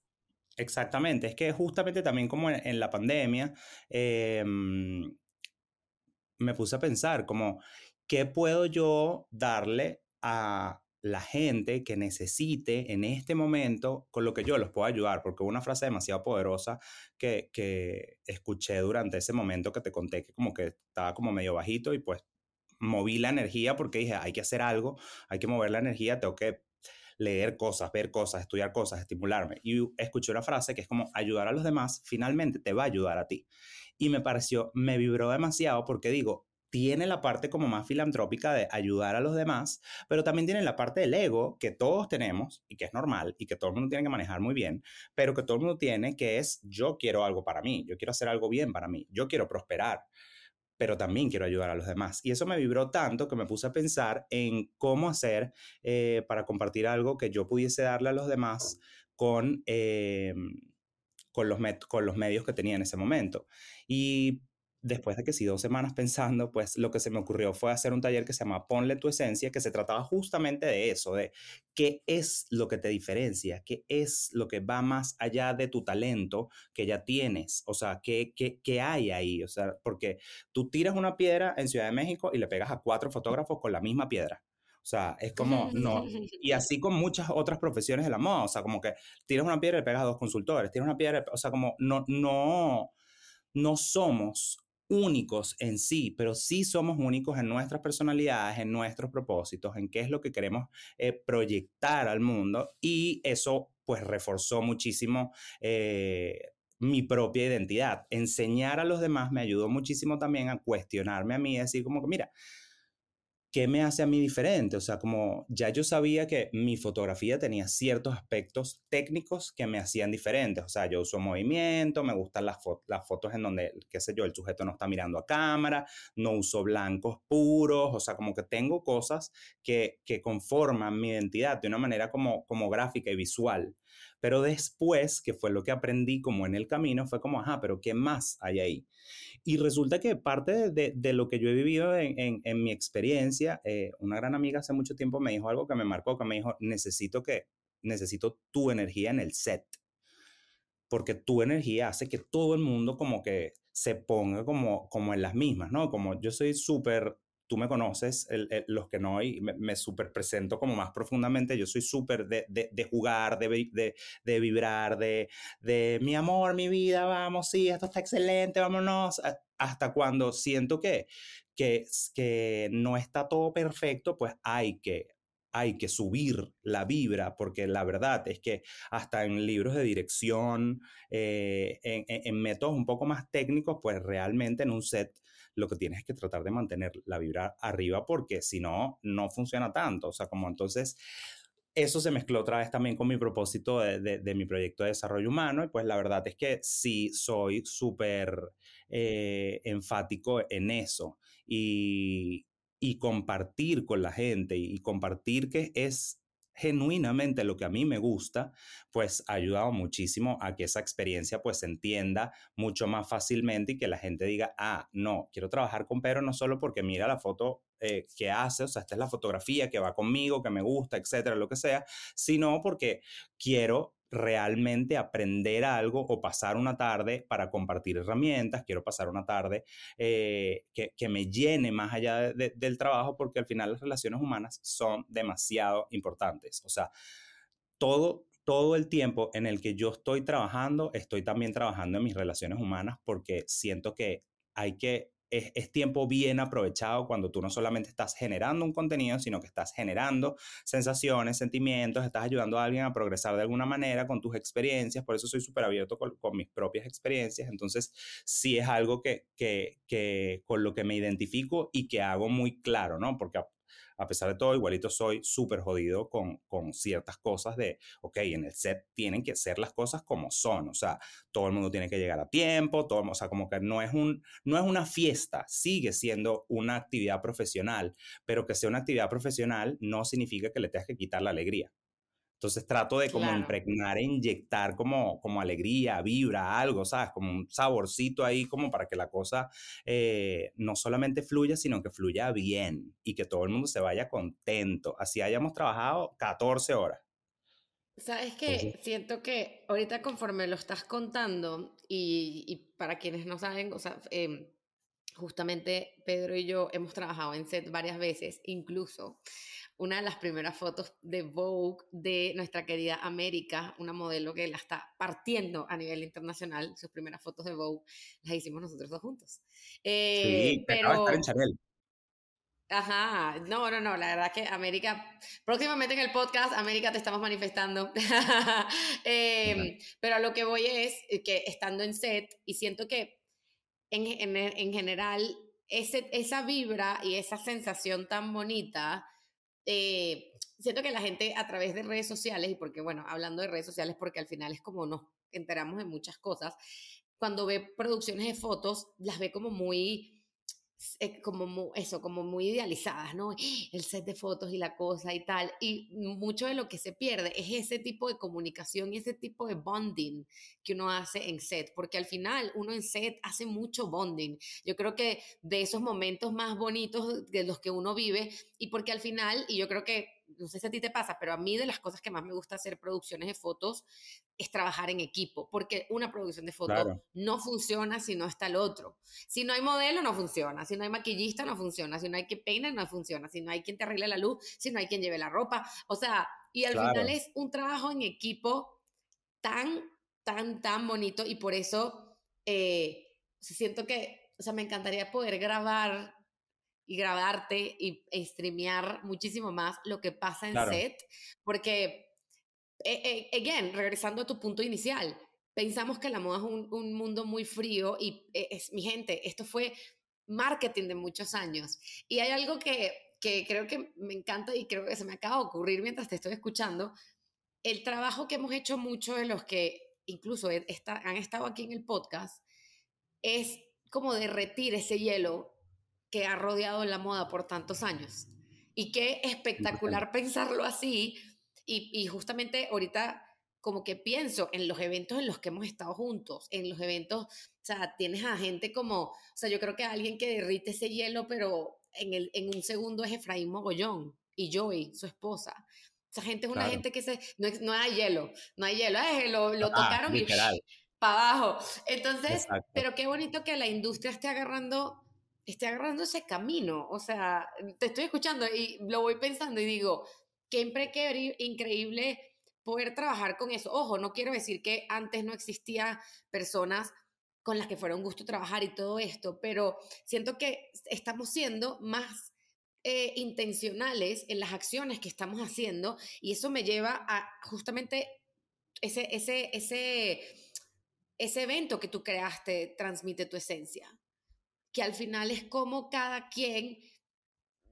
Exactamente, es que justamente también como en, la pandemia, em, me puse a pensar como, ¿qué puedo yo darle a la gente que necesite en este momento con lo que yo los puedo ayudar? Porque una frase demasiado poderosa que, que escuché durante ese momento que te conté que como que estaba como medio bajito y pues moví la energía porque dije, hay que hacer algo, hay que mover la energía, tengo que leer cosas, ver cosas, estudiar cosas, estimularme. Y escuché una frase que es como ayudar a los demás, finalmente te va a ayudar a ti. Y me pareció, me vibró demasiado porque digo, tiene la parte como más filantrópica de ayudar a los demás, pero también tiene la parte del ego que todos tenemos y que es normal y que todo el mundo tiene que manejar muy bien, pero que todo el mundo tiene que es yo quiero algo para mí, yo quiero hacer algo bien para mí, yo quiero prosperar pero también quiero ayudar a los demás. Y eso me vibró tanto que me puse a pensar en cómo hacer eh, para compartir algo que yo pudiese darle a los demás con, eh, con, los con los medios que tenía en ese momento. Y después de que sí, dos semanas pensando, pues lo que se me ocurrió fue hacer un taller que se llama Ponle tu esencia, que se trataba justamente de eso, de qué es lo que te diferencia, qué es lo que va más allá de tu talento que ya tienes, o sea, qué, qué, qué hay ahí, o sea, porque tú tiras una piedra en Ciudad de México y le pegas a cuatro fotógrafos con la misma piedra. O sea, es como, no, y así con muchas otras profesiones de la moda, o sea, como que tiras una piedra y le pegas a dos consultores, tiras una piedra, o sea, como no, no, no somos únicos en sí, pero sí somos únicos en nuestras personalidades, en nuestros propósitos, en qué es lo que queremos eh, proyectar al mundo y eso pues reforzó muchísimo eh, mi propia identidad. Enseñar a los demás me ayudó muchísimo también a cuestionarme a mí decir como que mira, ¿qué me hace a mí diferente? O sea, como ya yo sabía que mi fotografía tenía ciertos aspectos técnicos que me hacían diferentes. O sea, yo uso movimiento, me gustan las, fotos en donde, qué sé yo, el sujeto no está mirando a cámara, no uso blancos puros, o sea, como que tengo cosas que, que conforman mi identidad de una manera como, como gráfica y visual. Pero después, que fue lo que aprendí como en el camino, fue como, ajá, pero ¿qué más hay ahí? Y resulta que parte de, de, lo que yo he vivido en, en, mi experiencia, eh, una gran amiga hace mucho tiempo me dijo algo que me marcó, que me dijo, necesito que, necesito tu energía en el set. Porque tu energía hace que todo el mundo como que se ponga como, como en las mismas, ¿no? Como yo soy súper tú me conoces, los que no, y me, me super presento como más profundamente, yo soy súper de, de, jugar, de, de, vibrar, de, mi amor, mi vida, vamos, sí, esto está excelente, vámonos, hasta cuando siento que, que, que no está todo perfecto, pues hay que, hay que subir la vibra, porque la verdad es que hasta en libros de dirección, eh, en, en, métodos un poco más técnicos, pues realmente en un set lo que tienes es que tratar de mantener la vibra arriba porque si no, no funciona tanto. O sea, como entonces eso se mezcló otra vez también con mi propósito de, mi proyecto de desarrollo humano y pues la verdad es que sí soy súper eh, enfático en eso y, y compartir con la gente y compartir que es genuinamente lo que a mí me gusta, pues ha ayudado muchísimo a que esa experiencia pues se entienda mucho más fácilmente y que la gente diga, ah, no, quiero trabajar con Pedro no solo porque mira la foto eh, que hace, o sea, esta es la fotografía que va conmigo, que me gusta, etcétera, lo que sea, sino porque quiero realmente aprender algo o pasar una tarde para compartir herramientas, quiero pasar una tarde eh, que, que, me llene más allá del trabajo, porque al final las relaciones humanas son demasiado importantes. O sea, todo, todo el tiempo en el que yo estoy trabajando, estoy también trabajando en mis relaciones humanas porque siento que hay que es, tiempo bien aprovechado cuando tú no solamente estás generando un contenido, sino que estás generando sensaciones, sentimientos, estás ayudando a alguien a progresar de alguna manera con tus experiencias. Por eso soy súper abierto con, con, mis propias experiencias. Entonces, sí es algo que, que, que, con lo que me identifico y que hago muy claro, ¿no? Porque a pesar de todo, igualito soy súper jodido con, con ciertas cosas de, ok, en el set tienen que ser las cosas como son, o sea, todo el mundo tiene que llegar a tiempo, todo, o sea, como que no es, un, no es una fiesta, sigue siendo una actividad profesional, pero que sea una actividad profesional no significa que le tengas que quitar la alegría. Entonces trato de como impregnar e inyectar como, como alegría, vibra, algo, ¿sabes? Como un saborcito ahí como para que la cosa eh, no solamente fluya, sino que fluya bien y que todo el mundo se vaya contento. Así hayamos trabajado 14 horas.
Sabes que siento que ahorita conforme lo estás contando y, y para quienes no saben, o sea, em, justamente Pedro y yo hemos trabajado en set varias veces, incluso una de las primeras fotos de Vogue de nuestra querida América, una modelo que la está partiendo a nivel internacional. Sus primeras fotos de Vogue las hicimos nosotros dos juntos.
Eh, sí, pero... Estar en Chanel.
Ajá, no, no, no, la verdad que América, próximamente en el podcast, América te estamos manifestando. Em, pero a lo que voy es que estando en set, y siento que en, en, en general, ese, esa vibra y esa sensación tan bonita eh, siento que la gente a través de redes sociales, y porque, bueno, hablando de redes sociales, porque al final es como nos enteramos de muchas cosas, cuando ve producciones de fotos, las ve como muy eh, como eso, como muy idealizadas, ¿no? El set de fotos y la cosa y tal. Y mucho de lo que se pierde es ese tipo de comunicación y ese tipo de bonding que uno hace en set, porque al final uno en set hace mucho bonding. Yo creo que de esos momentos más bonitos de los que uno vive y porque al final, y yo creo que no sé si a ti te pasa, pero a mí de las cosas que más me gusta hacer producciones de fotos es trabajar en equipo, porque una producción de fotos no funciona si no está el otro. Si no hay modelo, no funciona. Si no hay maquillista, no funciona. Si no hay quien peine, no funciona. Si no hay quien te arregle la luz, si no hay quien lleve la ropa. O sea, y al final es un trabajo en equipo tan, tan, tan bonito y por eso eh, siento que, o sea, me encantaría poder grabar y grabarte y streamear muchísimo más lo que pasa en set, porque eh, eh, again, regresando a tu punto inicial, pensamos que la moda es un, mundo muy frío y eh, es, mi gente, esto fue marketing de muchos años. Y hay algo que, que creo que me encanta y creo que se me acaba de ocurrir mientras te estoy escuchando. El trabajo que hemos hecho muchos de los que incluso han estado aquí en el podcast es como derretir ese hielo que ha rodeado la moda por tantos años. Y qué espectacular pensarlo así, y, justamente ahorita como que pienso en los eventos en los que hemos estado juntos, en los eventos, o sea, tienes a gente como, o sea, yo creo que alguien que derrite ese hielo, pero en, el, en un segundo es Efraín Mogollón y Joey, su esposa. Esa gente es una gente que se, no, no, hay hielo, no hay hielo, eh, lo, lo tocaron y para abajo. Entonces, pero qué bonito que la industria esté agarrando, esté agarrando ese camino. O sea, te estoy escuchando y lo voy pensando y digo, qué increíble poder trabajar con eso. Ojo, no quiero decir que antes no existía personas con las que fuera un gusto trabajar y todo esto, pero siento que estamos siendo más eh, intencionales en las acciones que estamos haciendo y eso me lleva a justamente ese, ese, ese, ese evento que tú creaste transmite tu esencia. Que al final es como cada quien,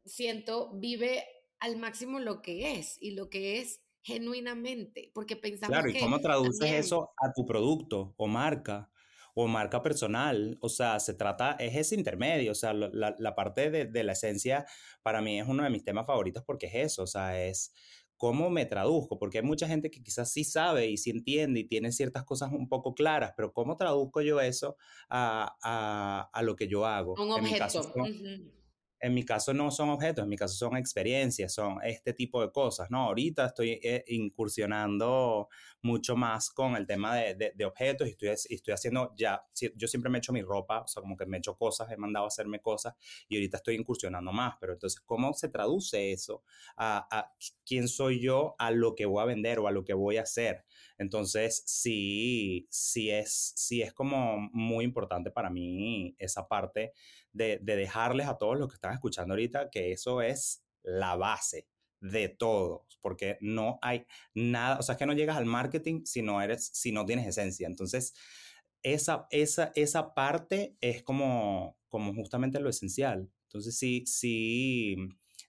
siento, vive al máximo lo que es y lo que es genuinamente, porque pensamos
Claro, ¿y cómo traduces eso a tu producto o marca? o marca personal, o sea, se trata, es ese intermedio, o sea, la, la parte de, de, la esencia para mí es uno de mis temas favoritos porque es eso, o sea, es cómo me traduzco, porque hay mucha gente que quizás sí sabe y sí entiende y tiene ciertas cosas un poco claras, pero cómo traduzco yo eso a, a, a lo que yo hago.
Un objeto. En mi caso,
en mi caso no son objetos, en mi caso son experiencias, son este tipo de cosas, ¿no? Ahorita estoy eh, incursionando mucho más con el tema de, de, objetos y estoy, estoy haciendo ya, yo siempre me he hecho mi ropa, o sea, como que me he hecho cosas, he mandado a hacerme cosas y ahorita estoy incursionando más, pero entonces, ¿cómo se traduce eso a, a quién soy yo, a lo que voy a vender o a lo que voy a hacer? Entonces, sí, sí es, sí es como muy importante para mí esa parte de, de dejarles a todos los que están escuchando ahorita que eso es la base de todo, porque no hay nada, o sea, es que no llegas al marketing si no eres, si no tienes esencia. Entonces, esa, esa, esa parte es como, como justamente lo esencial. Entonces, sí, sí,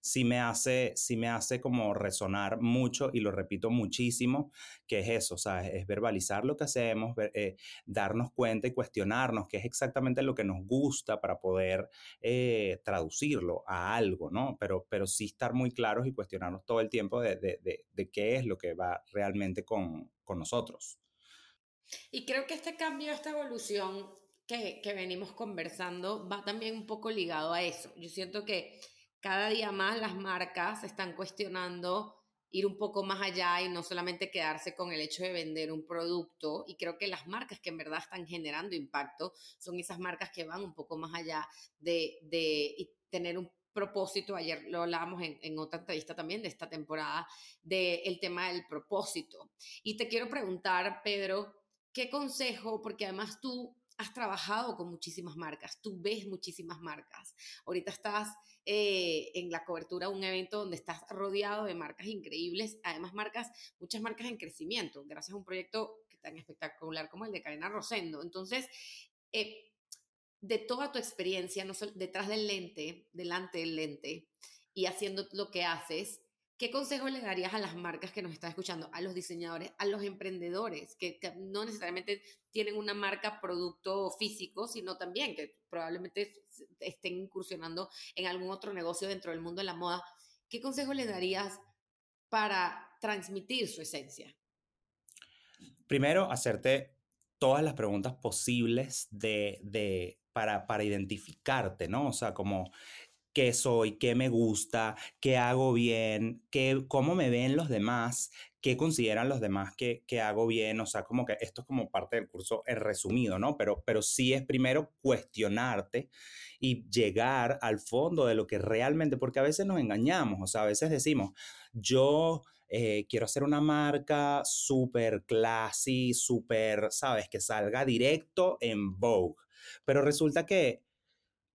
sí me hace, sí me hace como resonar mucho y lo repito muchísimo, que es eso, sea, es verbalizar lo que hacemos, eh, darnos cuenta y cuestionarnos qué es exactamente lo que nos gusta para poder eh, traducirlo a algo, ¿no? Pero, pero sí estar muy claros y cuestionarnos todo el tiempo de, de, de, qué es lo que va realmente con, con nosotros.
Y creo que este cambio, esta evolución que, que, venimos conversando va también un poco ligado a eso. Yo siento que cada día más las marcas están cuestionando ir un poco más allá y no solamente quedarse con el hecho de vender un producto. Y creo que las marcas que en verdad están generando impacto son esas marcas que van un poco más allá de, de tener un propósito. Ayer lo hablábamos en, en otra entrevista también de esta temporada, del tema del propósito. Y te quiero preguntar, Pedro, ¿qué consejo? Porque además tú has trabajado con muchísimas marcas, tú ves muchísimas marcas. Ahorita estás eh, en la cobertura de un evento donde estás rodeado de marcas increíbles, además marcas, muchas marcas en crecimiento, gracias a un proyecto tan espectacular como el de Cadena Rosendo. Entonces, eh, de toda tu experiencia, no detrás del lente, delante del lente y haciendo lo que haces, ¿Qué consejo le darías a las marcas que nos están escuchando, a los diseñadores, a los emprendedores, que, no necesariamente tienen una marca producto físico, sino también que probablemente estén incursionando en algún otro negocio dentro del mundo de la moda? ¿Qué consejo le darías para transmitir su esencia?
Primero, hacerte todas las preguntas posibles de, de, para, para identificarte, ¿no? O sea, como qué soy, qué me gusta, qué hago bien, qué, cómo me ven los demás, qué consideran los demás que, que, hago bien. O sea, como que esto es como parte del curso en resumido, ¿no? Pero, pero sí es primero cuestionarte y llegar al fondo de lo que realmente, porque a veces nos engañamos, o sea, a veces decimos, yo... Eh, quiero hacer una marca súper classy, súper, ¿sabes? Que salga directo en Vogue. Pero resulta que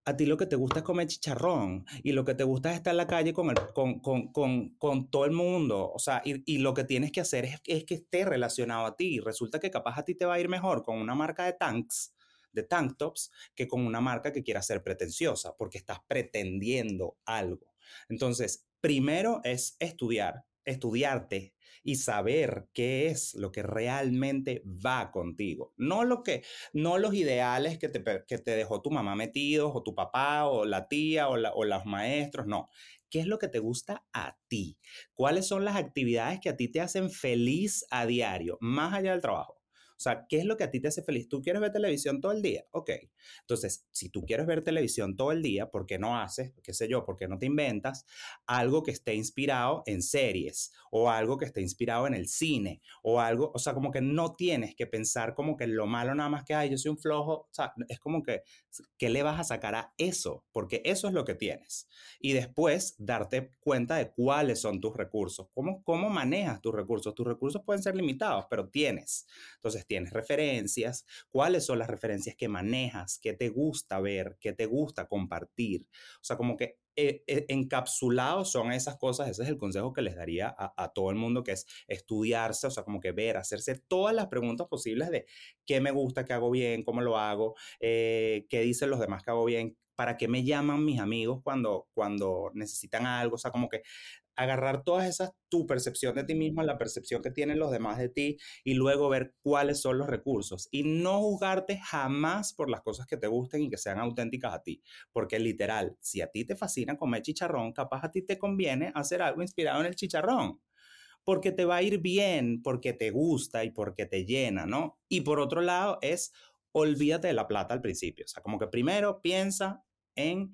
a ti lo que te gusta es comer chicharrón y lo que te gusta es estar en la calle con, el, con, con, con, con todo el mundo. O sea, y, y, lo que tienes que hacer es, es que esté relacionado a ti. Resulta que capaz a ti te va a ir mejor con una marca de tanks, de tank tops, que con una marca que quiera ser pretenciosa, porque estás pretendiendo algo. Entonces, primero es estudiar, estudiarte y saber qué es lo que realmente va contigo. No, lo que, no los ideales que te, que te dejó tu mamá metidos o tu papá o la tía o, o los maestros, no. ¿Qué es lo que te gusta a ti? ¿Cuáles son las actividades que a ti te hacen feliz a diario, más allá del trabajo? O sea, ¿qué es lo que a ti te hace feliz? ¿Tú quieres ver televisión todo el día? Ok. Entonces, si tú quieres ver televisión todo el día, ¿por qué no haces, qué sé yo, por qué no te inventas algo que esté inspirado en series o algo que esté inspirado en el cine o algo, o sea, como que no tienes que pensar como que lo malo nada más que, ay, yo soy un flojo, o sea, es como que, ¿qué le vas a sacar a eso? Porque eso es lo que tienes. Y después darte cuenta de cuáles son tus recursos, cómo, cómo manejas tus recursos. Tus recursos pueden ser limitados, pero tienes. Entonces, tienes referencias, cuáles son las referencias que manejas, qué te gusta ver, qué te gusta compartir. O sea, como que eh, eh, encapsulados son esas cosas, ese es el consejo que les daría a, todo el mundo, que es estudiarse, o sea, como que ver, hacerse todas las preguntas posibles de qué me gusta, qué hago bien, cómo lo hago, eh, qué dicen los demás que hago bien, para qué me llaman mis amigos cuando, cuando necesitan algo, o sea, como que agarrar todas esas, tu percepción de ti mismo, la percepción que tienen los demás de ti y luego ver cuáles son los recursos y no juzgarte jamás por las cosas que te gusten y que sean auténticas a ti, porque literal, si a ti te fascina comer chicharrón, capaz a ti te conviene hacer algo inspirado en el chicharrón. Porque te va a ir bien, porque te gusta y porque te llena, ¿no? Y por otro lado es, olvídate de la plata al principio. O sea, como que primero piensa en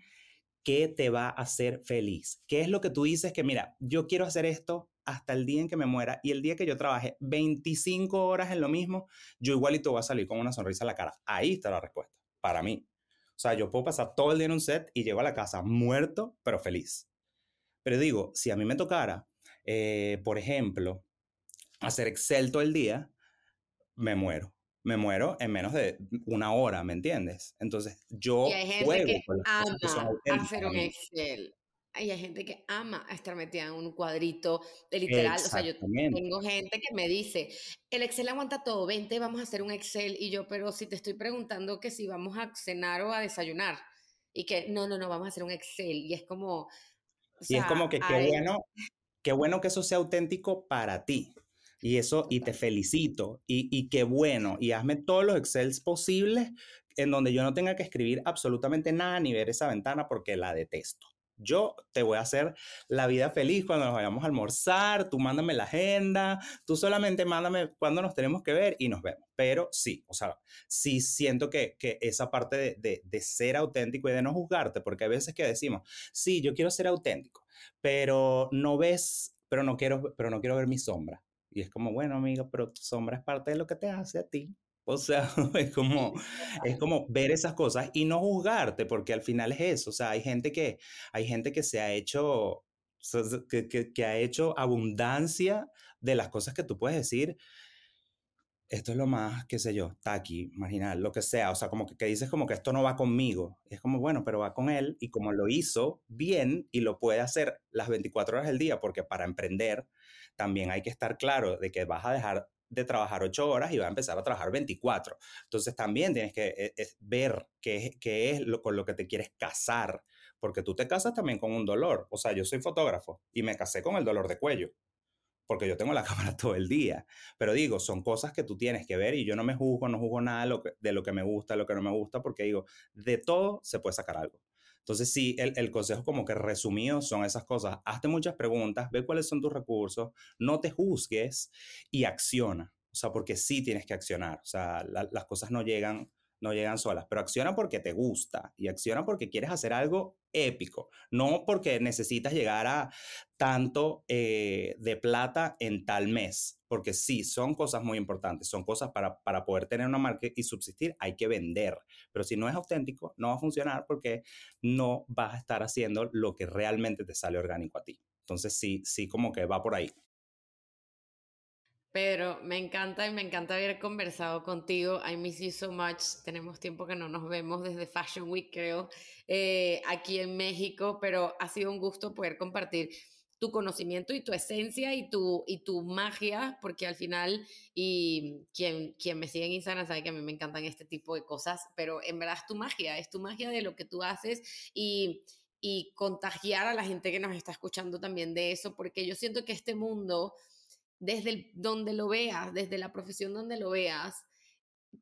¿Qué te va a hacer feliz? ¿Qué es lo que tú dices que, mira, yo quiero hacer esto hasta el día en que me muera y el día que yo trabaje 25 horas en lo mismo, yo igualito voy a salir con una sonrisa en la cara? Ahí está la respuesta, para mí. O sea, yo puedo pasar todo el día en un set y llego a la casa muerto, pero feliz. Pero digo, si a mí me tocara, eh, por ejemplo, hacer Excel todo el día, me muero me muero en menos de una hora, ¿me entiendes? Entonces, yo
y hay gente que ama hacer un Excel. Y hay gente que ama estar metida en un cuadrito de literal. O sea, yo tengo gente que me dice, el Excel aguanta todo, vente, vamos a hacer un Excel. Y yo, pero si te estoy preguntando que si vamos a cenar o a desayunar. Y que, no, no, no, vamos a hacer un Excel. Y es como...
y es como que qué bueno, qué bueno que eso sea auténtico para ti. Y eso, y te felicito, y, y qué bueno, y hazme todos los Excels posibles en donde yo no tenga que escribir absolutamente nada ni ver esa ventana porque la detesto. Yo te voy a hacer la vida feliz cuando nos vayamos a almorzar, tú mándame la agenda, tú solamente mándame cuándo nos tenemos que ver y nos vemos. Pero sí, o sea, sí siento que, que esa parte de, de, de, ser auténtico y de no juzgarte, porque hay veces que decimos, sí, yo quiero ser auténtico, pero no ves, pero no quiero, pero no quiero ver mi sombra. Y es como, bueno, amigo, pero tu sombra es parte de lo que te hace a ti. O sea, es como, es como ver esas cosas y no juzgarte, porque al final es eso. O sea, hay gente que, hay gente que se ha hecho, que, que, que ha hecho abundancia de las cosas que tú puedes decir esto es lo más, qué sé yo, taqui, marginal, lo que sea, o sea, como que, que, dices como que esto no va conmigo, es como, bueno, pero va con él y como lo hizo bien y lo puede hacer las 24 horas del día, porque para emprender también hay que estar claro de que vas a dejar de trabajar 8 horas y vas a empezar a trabajar 24. Entonces también tienes que eh, ver qué, es lo, con lo que te quieres casar, porque tú te casas también con un dolor, o sea, yo soy fotógrafo y me casé con el dolor de cuello porque yo tengo la cámara todo el día. Pero digo, son cosas que tú tienes que ver y yo no me juzgo, no juzgo nada de lo que me gusta, lo que no me gusta, porque digo, de todo se puede sacar algo. Entonces, sí, el, consejo como que resumido son esas cosas. Hazte muchas preguntas, ve cuáles son tus recursos, no te juzgues y acciona. O sea, porque sí tienes que accionar. O sea, las cosas no llegan no llegan solas, pero acciona porque te gusta y acciona porque quieres hacer algo épico, no porque necesitas llegar a tanto eh, de plata en tal mes, porque sí, son cosas muy importantes, son cosas para, para poder tener una marca y subsistir, hay que vender, pero si no es auténtico, no va a funcionar porque no vas a estar haciendo lo que realmente te sale orgánico a ti. Entonces sí, sí, como que va por ahí.
Pedro, me encanta y me encanta haber conversado contigo. I miss you so much. Tenemos tiempo que no nos vemos desde Fashion Week, creo, eh, aquí en México, pero ha sido un gusto poder compartir tu conocimiento y tu esencia y tu, y tu magia, porque al final, y quien, quien me sigue en Instagram sabe que a mí me encantan este tipo de cosas, pero en verdad es tu magia, es tu magia de lo que tú haces y, y contagiar a la gente que nos está escuchando también de eso, porque yo siento que este mundo desde donde lo veas, desde la profesión donde lo veas,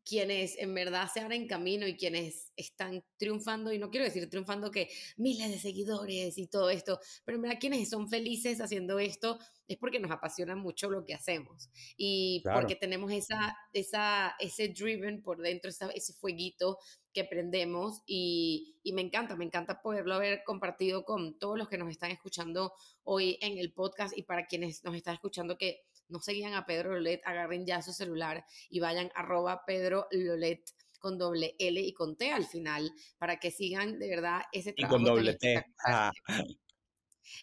quienes en verdad se abren camino y quienes están triunfando, y no quiero decir triunfando que miles de seguidores y todo esto, pero en verdad quienes son felices haciendo esto es porque nos apasiona mucho lo que hacemos y porque tenemos esa, esa, ese driven por dentro, ese fueguito que prendemos y, y me encanta, me encanta poderlo haber compartido con todos los que nos están escuchando hoy en el podcast y para quienes nos están escuchando que no seguían a Pedro Lolet, agarren ya su celular y vayan arroba Pedro Lolet con doble L y con T al final, para que sigan de verdad ese trabajo.
Y con doble T. Ah.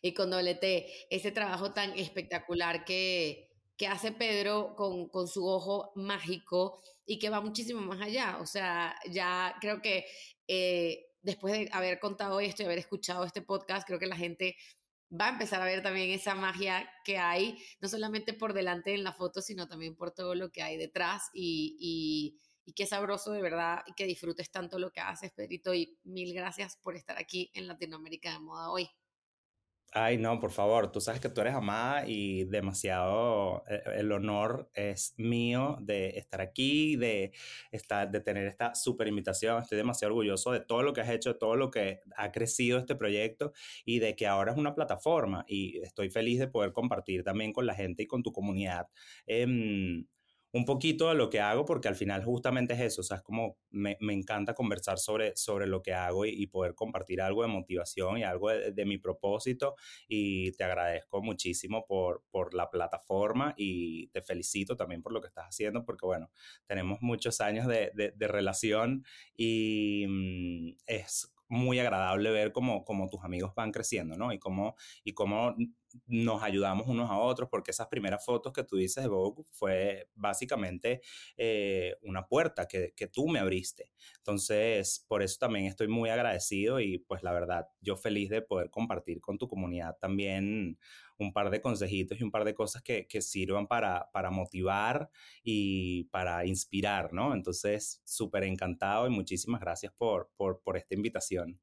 Y con doble T, ese trabajo tan espectacular que, que hace Pedro con, con su ojo mágico y que va muchísimo más allá. O sea, ya creo que eh, después de haber contado esto y haber escuchado este podcast, creo que la gente va a empezar a ver también esa magia que hay, no solamente por delante en la foto, sino también por todo lo que hay detrás y, y qué sabroso de verdad y que disfrutes tanto lo que haces, Pedrito. Y mil gracias por estar aquí en Latinoamérica de Moda hoy.
Ay, no, por favor, tú sabes que tú eres amada y demasiado, eh, el honor es mío de estar aquí, de, estar, de tener esta súper invitación. Estoy demasiado orgulloso de todo lo que has hecho, de todo lo que ha crecido este proyecto y de que ahora es una plataforma y estoy feliz de poder compartir también con la gente y con tu comunidad. Eh, un poquito de lo que hago, porque al final justamente es eso, o sea, es como me, encanta conversar sobre, sobre lo que hago y, poder compartir algo de motivación y algo de, mi propósito y te agradezco muchísimo por, por la plataforma y te felicito también por lo que estás haciendo, porque bueno, tenemos muchos años de, de relación y mm, es muy agradable ver cómo, cómo tus amigos van creciendo, ¿no? Y cómo, y cómo nos ayudamos unos a otros, porque esas primeras fotos que tú dices de Vogue fue básicamente eh, una puerta que, que, tú me abriste. Entonces, por eso también estoy muy agradecido y pues la verdad, yo feliz de poder compartir con tu comunidad también un par de consejitos y un par de cosas que, que sirvan para, para motivar y para inspirar, ¿no? Entonces, súper encantado y muchísimas gracias por, por, por esta invitación.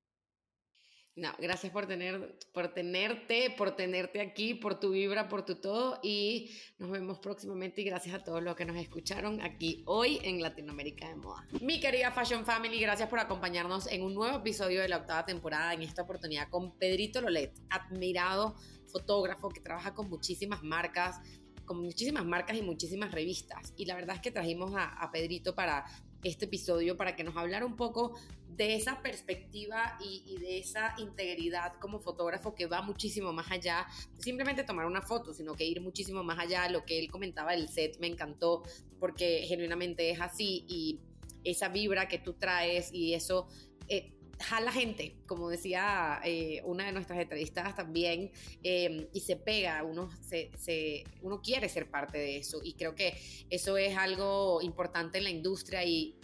No, gracias por, tener, por tenerte, por tenerte aquí, por tu vibra, por tu todo y nos vemos próximamente y gracias a todos los que nos escucharon aquí hoy en Latinoamérica de Moda. Mi querida Fashion Family, gracias por acompañarnos en un nuevo episodio de la octava temporada, en esta oportunidad con Pedrito Lolet, admirado fotógrafo que trabaja con muchísimas marcas, con muchísimas marcas y muchísimas revistas. Y la verdad es que trajimos a, a Pedrito para este episodio para que nos hablara un poco de esa perspectiva y, de esa integridad como fotógrafo que va muchísimo más allá de simplemente tomar una foto, sino que ir muchísimo más allá. Lo que él comentaba del set me encantó porque genuinamente es así y esa vibra que tú traes y eso... Eh, jala gente, como decía eh, una de nuestras entrevistadas también, em, y se pega, uno, se, uno quiere ser parte de eso, y creo que eso es algo importante en la industria y,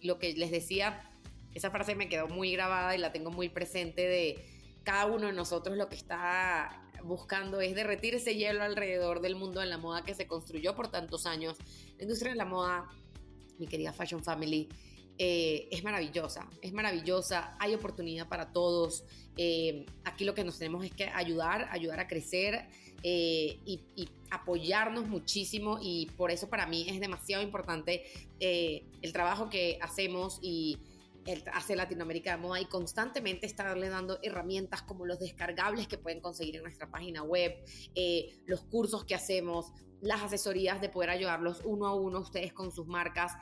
lo que les decía esa frase me quedó muy grabada y la tengo muy presente de cada uno de nosotros lo que está buscando es derretir ese hielo alrededor del mundo de la moda que se construyó por tantos años. La industria de la moda, mi querida Fashion Family, eh, es maravillosa, es maravillosa, hay oportunidad para todos. Eh, aquí lo que nos tenemos es que ayudar, ayudar a crecer eh, y, apoyarnos muchísimo y por eso para mí es demasiado importante el trabajo que hacemos y hace Latinoamérica de Moda y constantemente estarle dando herramientas como los descargables que pueden conseguir en nuestra página web, los cursos que hacemos, las asesorías de poder ayudarlos uno a uno ustedes con sus marcas,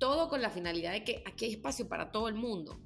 todo con la finalidad de que aquí hay espacio para todo el mundo.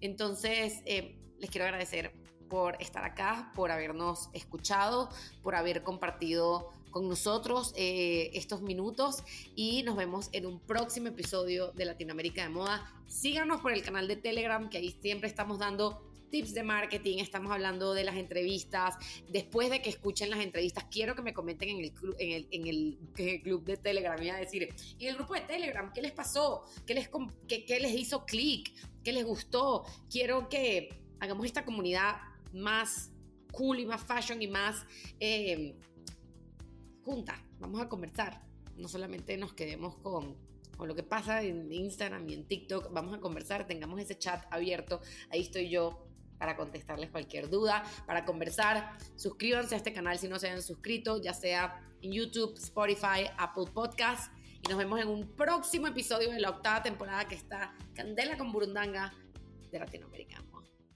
Entonces, eh, les quiero agradecer por estar acá, por habernos escuchado, por haber compartido con nosotros eh, estos minutos y nos vemos en un próximo episodio de Latinoamérica de Moda. Síganos por el canal de Telegram, que ahí siempre estamos dando tips de marketing, estamos hablando de las entrevistas. Después de que escuchen las entrevistas, quiero que me comenten en el, club, en el, en el, club de Telegram. Y a decir, en el grupo de Telegram, ¿qué les pasó? ¿Qué les, qué, qué les hizo clic? ¿Qué les gustó? Quiero que hagamos esta comunidad más cool y más fashion y más eh, junta, vamos a conversar. No solamente nos quedemos con, con lo que pasa en Instagram y en TikTok, vamos a conversar, tengamos ese chat abierto, ahí estoy yo para contestarles cualquier duda, para conversar. Suscríbanse a este canal si no se han suscrito, ya sea en YouTube, Spotify, Apple Podcast. Y nos vemos en un próximo episodio de la octava temporada que está Candela con Burundanga de Latinoamérica.